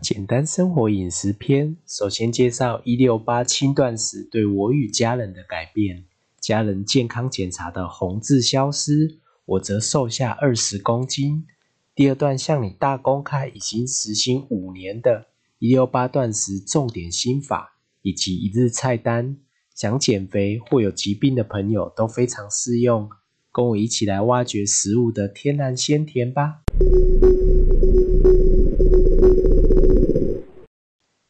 简单生活饮食篇，首先介绍一六八轻断食对我与家人的改变。家人健康检查的红字消失，我则瘦下二十公斤。第二段向你大公开已经实行五年的一六八断食重点心法以及一日菜单，想减肥或有疾病的朋友都非常适用。跟我一起来挖掘食物的天然鲜甜吧！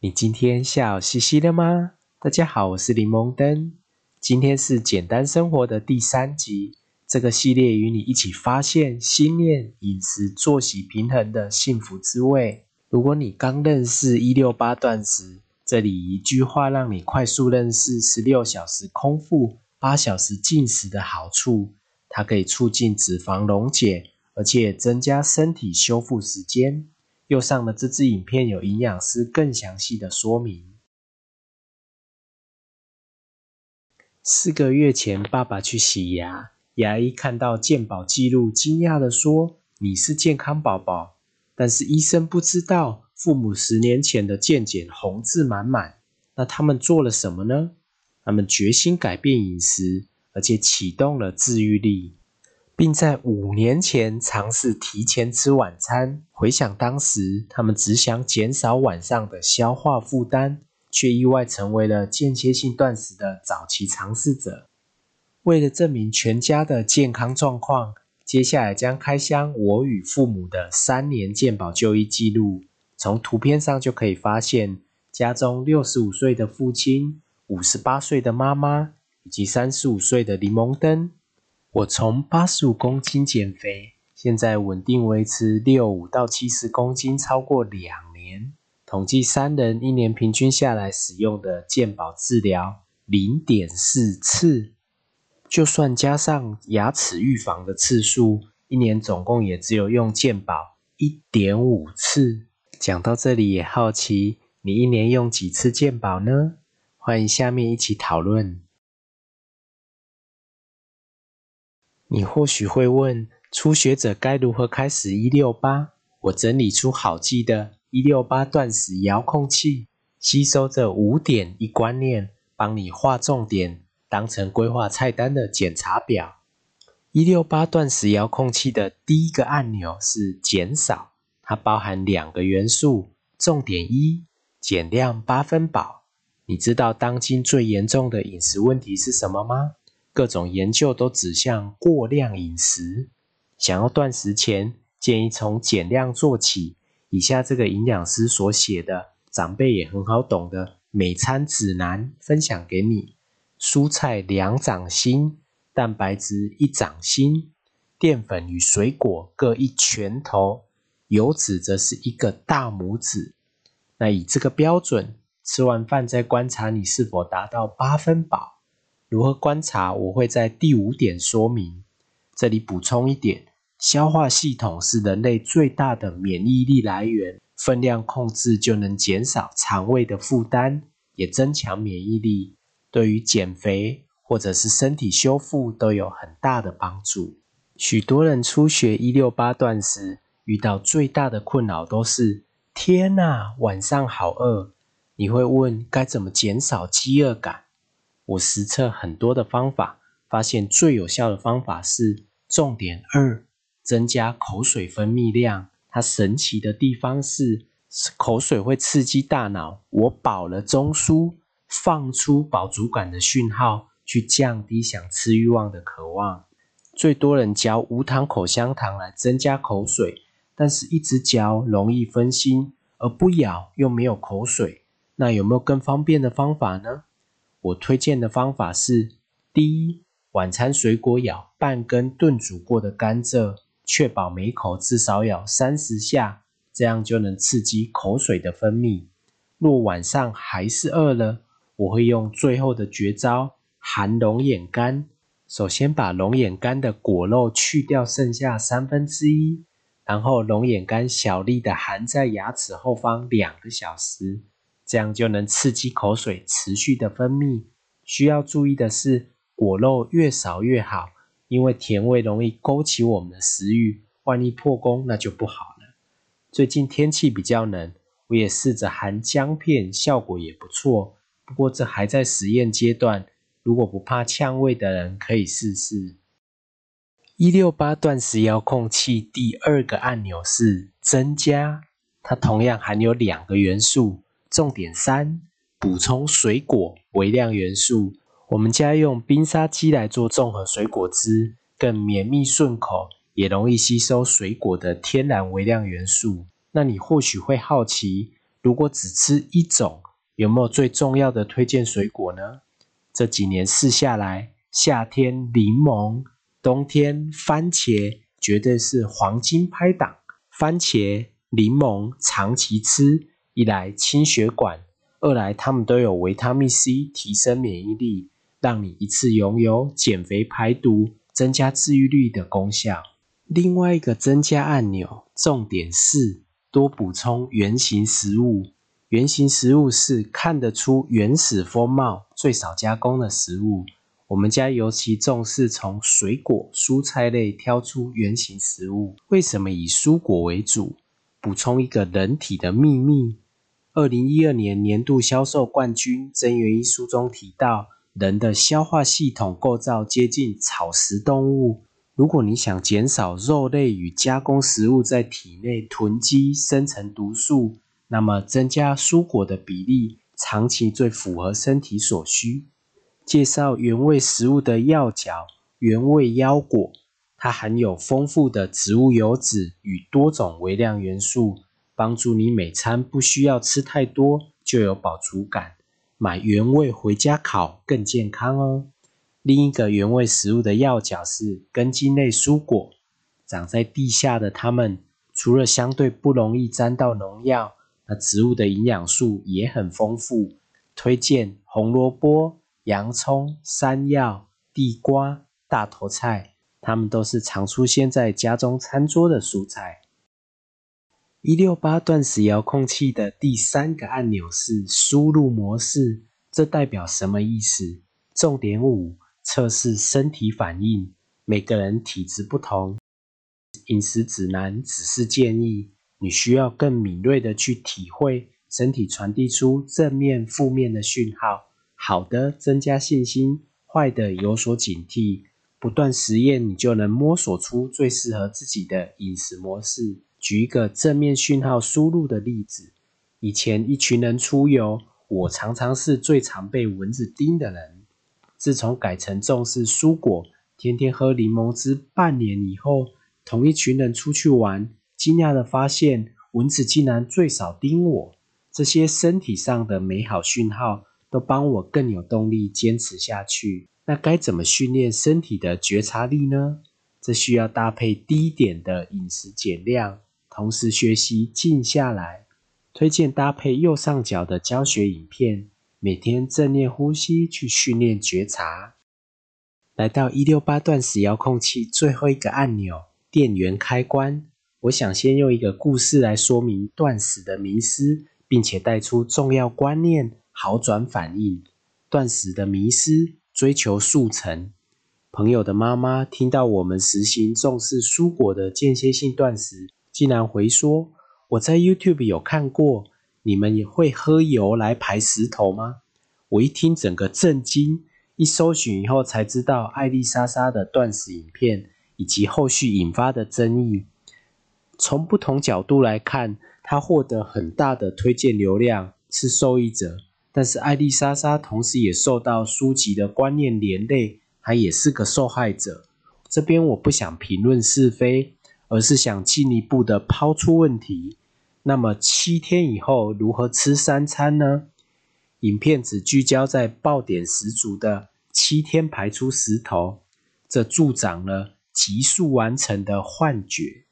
你今天笑嘻嘻的吗？大家好，我是柠檬灯。今天是简单生活的第三集，这个系列与你一起发现心念、饮食、作息平衡的幸福滋味。如果你刚认识一六八断食，这里一句话让你快速认识十六小时空腹、八小时进食的好处。它可以促进脂肪溶解，而且增加身体修复时间。右上的这支影片有营养师更详细的说明。四个月前，爸爸去洗牙，牙医看到健保记录，惊讶的说：“你是健康宝宝。”但是医生不知道，父母十年前的健检红字满满。那他们做了什么呢？他们决心改变饮食，而且启动了自愈力。并在五年前尝试提前吃晚餐。回想当时，他们只想减少晚上的消化负担，却意外成为了间歇性断食的早期尝试者。为了证明全家的健康状况，接下来将开箱我与父母的三年健保就医记录。从图片上就可以发现，家中六十五岁的父亲、五十八岁的妈妈以及三十五岁的柠檬灯。我从八十五公斤减肥，现在稳定维持六五到七十公斤，超过两年。统计三人一年平均下来使用的健保治疗零点四次，就算加上牙齿预防的次数，一年总共也只有用健保一点五次。讲到这里也好奇，你一年用几次健保呢？欢迎下面一起讨论。你或许会问，初学者该如何开始一六八？我整理出好记的一六八断食遥控器，吸收这五点一观念，帮你划重点，当成规划菜单的检查表。一六八断食遥控器的第一个按钮是减少，它包含两个元素，重点一，减量八分饱。你知道当今最严重的饮食问题是什么吗？各种研究都指向过量饮食。想要断食前，建议从减量做起。以下这个营养师所写的，长辈也很好懂的每餐指南分享给你：蔬菜两掌心，蛋白质一掌心，淀粉与水果各一拳头，油脂则是一个大拇指。那以这个标准，吃完饭再观察你是否达到八分饱。如何观察？我会在第五点说明。这里补充一点：消化系统是人类最大的免疫力来源，分量控制就能减少肠胃的负担，也增强免疫力，对于减肥或者是身体修复都有很大的帮助。许多人初学一六八段时，遇到最大的困扰都是：天啊，晚上好饿！你会问该怎么减少饥饿感？我实测很多的方法，发现最有效的方法是重点二：增加口水分泌量。它神奇的地方是，口水会刺激大脑，我饱了中枢，放出饱足感的讯号，去降低想吃欲望的渴望。最多人嚼无糖口香糖来增加口水，但是一直嚼容易分心，而不咬又没有口水。那有没有更方便的方法呢？我推荐的方法是：第一，晚餐水果咬半根炖煮过的甘蔗，确保每口至少咬三十下，这样就能刺激口水的分泌。若晚上还是饿了，我会用最后的绝招——含龙眼干。首先把龙眼干的果肉去掉，剩下三分之一，然后龙眼干小粒的含在牙齿后方两个小时。这样就能刺激口水持续的分泌。需要注意的是，果肉越少越好，因为甜味容易勾起我们的食欲。万一破功，那就不好了。最近天气比较冷，我也试着含姜片，效果也不错。不过这还在实验阶段，如果不怕呛味的人可以试试。一六八断食遥控器第二个按钮是增加，它同样含有两个元素。重点三：补充水果微量元素。我们家用冰沙机来做综合水果汁，更绵密顺口，也容易吸收水果的天然微量元素。那你或许会好奇，如果只吃一种，有没有最重要的推荐水果呢？这几年试下来，夏天柠檬，冬天番茄，绝对是黄金拍档。番茄、柠檬长期吃，一来清血管，二来它们都有维他命 C，提升免疫力，让你一次拥有减肥排毒、增加治愈率的功效。另外一个增加按钮，重点是。多补充原形食物，原形食物是看得出原始风貌、最少加工的食物。我们家尤其重视从水果、蔬菜类挑出原形食物。为什么以蔬果为主？补充一个人体的秘密：二零一二年年度销售冠军曾元一书中提到，人的消化系统构造接近草食动物。如果你想减少肉类与加工食物在体内囤积生成毒素，那么增加蔬果的比例，长期最符合身体所需。介绍原味食物的药角原味腰果，它含有丰富的植物油脂与多种微量元素，帮助你每餐不需要吃太多就有饱足感。买原味回家烤更健康哦。另一个原味食物的要角是根茎类蔬果，长在地下的它们，除了相对不容易沾到农药，那植物的营养素也很丰富。推荐红萝卜、洋葱、山药、地瓜、大头菜，它们都是常出现在家中餐桌的蔬菜。一六八断食遥控器的第三个按钮是输入模式，这代表什么意思？重点五。测试身体反应，每个人体质不同，饮食指南只是建议，你需要更敏锐的去体会身体传递出正面、负面的讯号，好的增加信心，坏的有所警惕，不断实验，你就能摸索出最适合自己的饮食模式。举一个正面讯号输入的例子，以前一群人出游，我常常是最常被蚊子叮的人。自从改成重视蔬果，天天喝柠檬汁，半年以后，同一群人出去玩，惊讶的发现蚊子竟然最少叮我。这些身体上的美好讯号，都帮我更有动力坚持下去。那该怎么训练身体的觉察力呢？这需要搭配低点的饮食减量，同时学习静下来。推荐搭配右上角的教学影片。每天正念呼吸，去训练觉察。来到一六八断食遥控器最后一个按钮——电源开关。我想先用一个故事来说明断食的迷失，并且带出重要观念，好转反应。断食的迷失，追求速成。朋友的妈妈听到我们实行重视蔬果的间歇性断食，竟然回说：“我在 YouTube 有看过。”你们也会喝油来排石头吗？我一听整个震惊，一搜寻以后才知道艾丽莎莎的断食影片以及后续引发的争议。从不同角度来看，她获得很大的推荐流量，是受益者。但是艾丽莎莎同时也受到书籍的观念连累，她也是个受害者。这边我不想评论是非，而是想进一步的抛出问题。那么七天以后如何吃三餐呢？影片只聚焦在爆点十足的七天排出石头，这助长了急速完成的幻觉。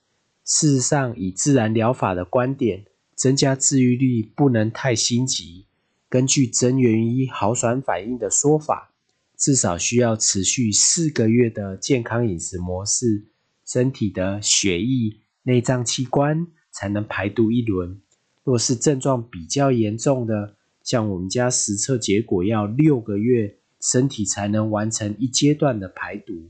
事实上，以自然疗法的观点，增加治愈率不能太心急。根据真元一好转反应的说法，至少需要持续四个月的健康饮食模式，身体的血液、内脏器官。才能排毒一轮。若是症状比较严重的，像我们家实测结果要六个月，身体才能完成一阶段的排毒。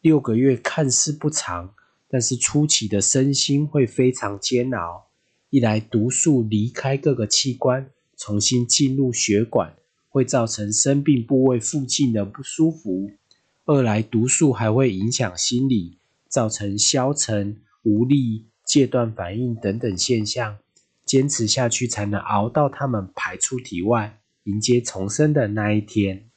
六个月看似不长，但是初期的身心会非常煎熬。一来毒素离开各个器官，重新进入血管，会造成生病部位附近的不舒服；二来毒素还会影响心理，造成消沉、无力、戒断反应等等现象。坚持下去，才能熬到他们排出体外，迎接重生的那一天。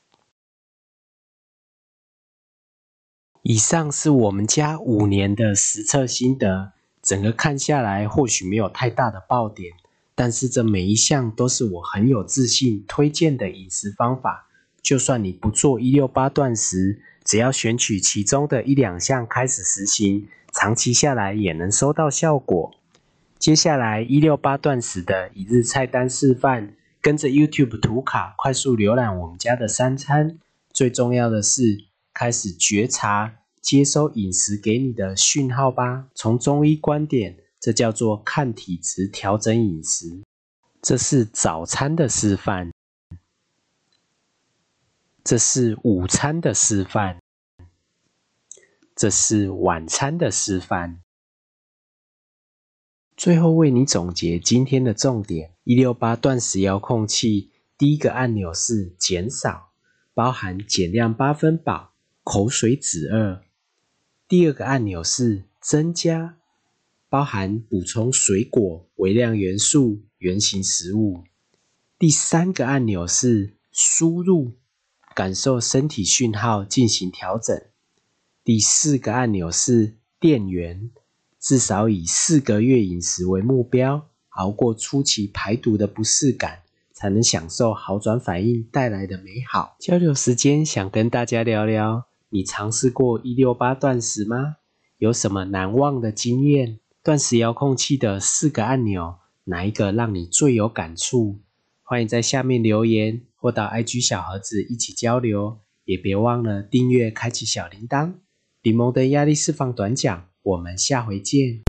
以上是我们家五年的实测心得，整个看下来或许没有太大的爆点，但是这每一项都是我很有自信推荐的饮食方法。就算你不做一六八断食，只要选取其中的一两项开始实行，长期下来也能收到效果。接下来一六八断食的一日菜单示范，跟着 YouTube 图卡快速浏览我们家的三餐。最重要的是。开始觉察、接收饮食给你的讯号吧。从中医观点，这叫做看体质调整饮食。这是早餐的示范，这是午餐的示范，这是晚餐的示范。最后为你总结今天的重点：一六八断食遥控器，第一个按钮是减少，包含减量八分饱。口水止饿。第二个按钮是增加，包含补充水果、微量元素、圆形食物。第三个按钮是输入，感受身体讯号进行调整。第四个按钮是电源，至少以四个月饮食为目标，熬过初期排毒的不适感，才能享受好转反应带来的美好。交流时间，想跟大家聊聊。你尝试过一六八断食吗？有什么难忘的经验？断食遥控器的四个按钮，哪一个让你最有感触？欢迎在下面留言，或到 IG 小盒子一起交流。也别忘了订阅，开启小铃铛。柠檬的压力释放短讲，我们下回见。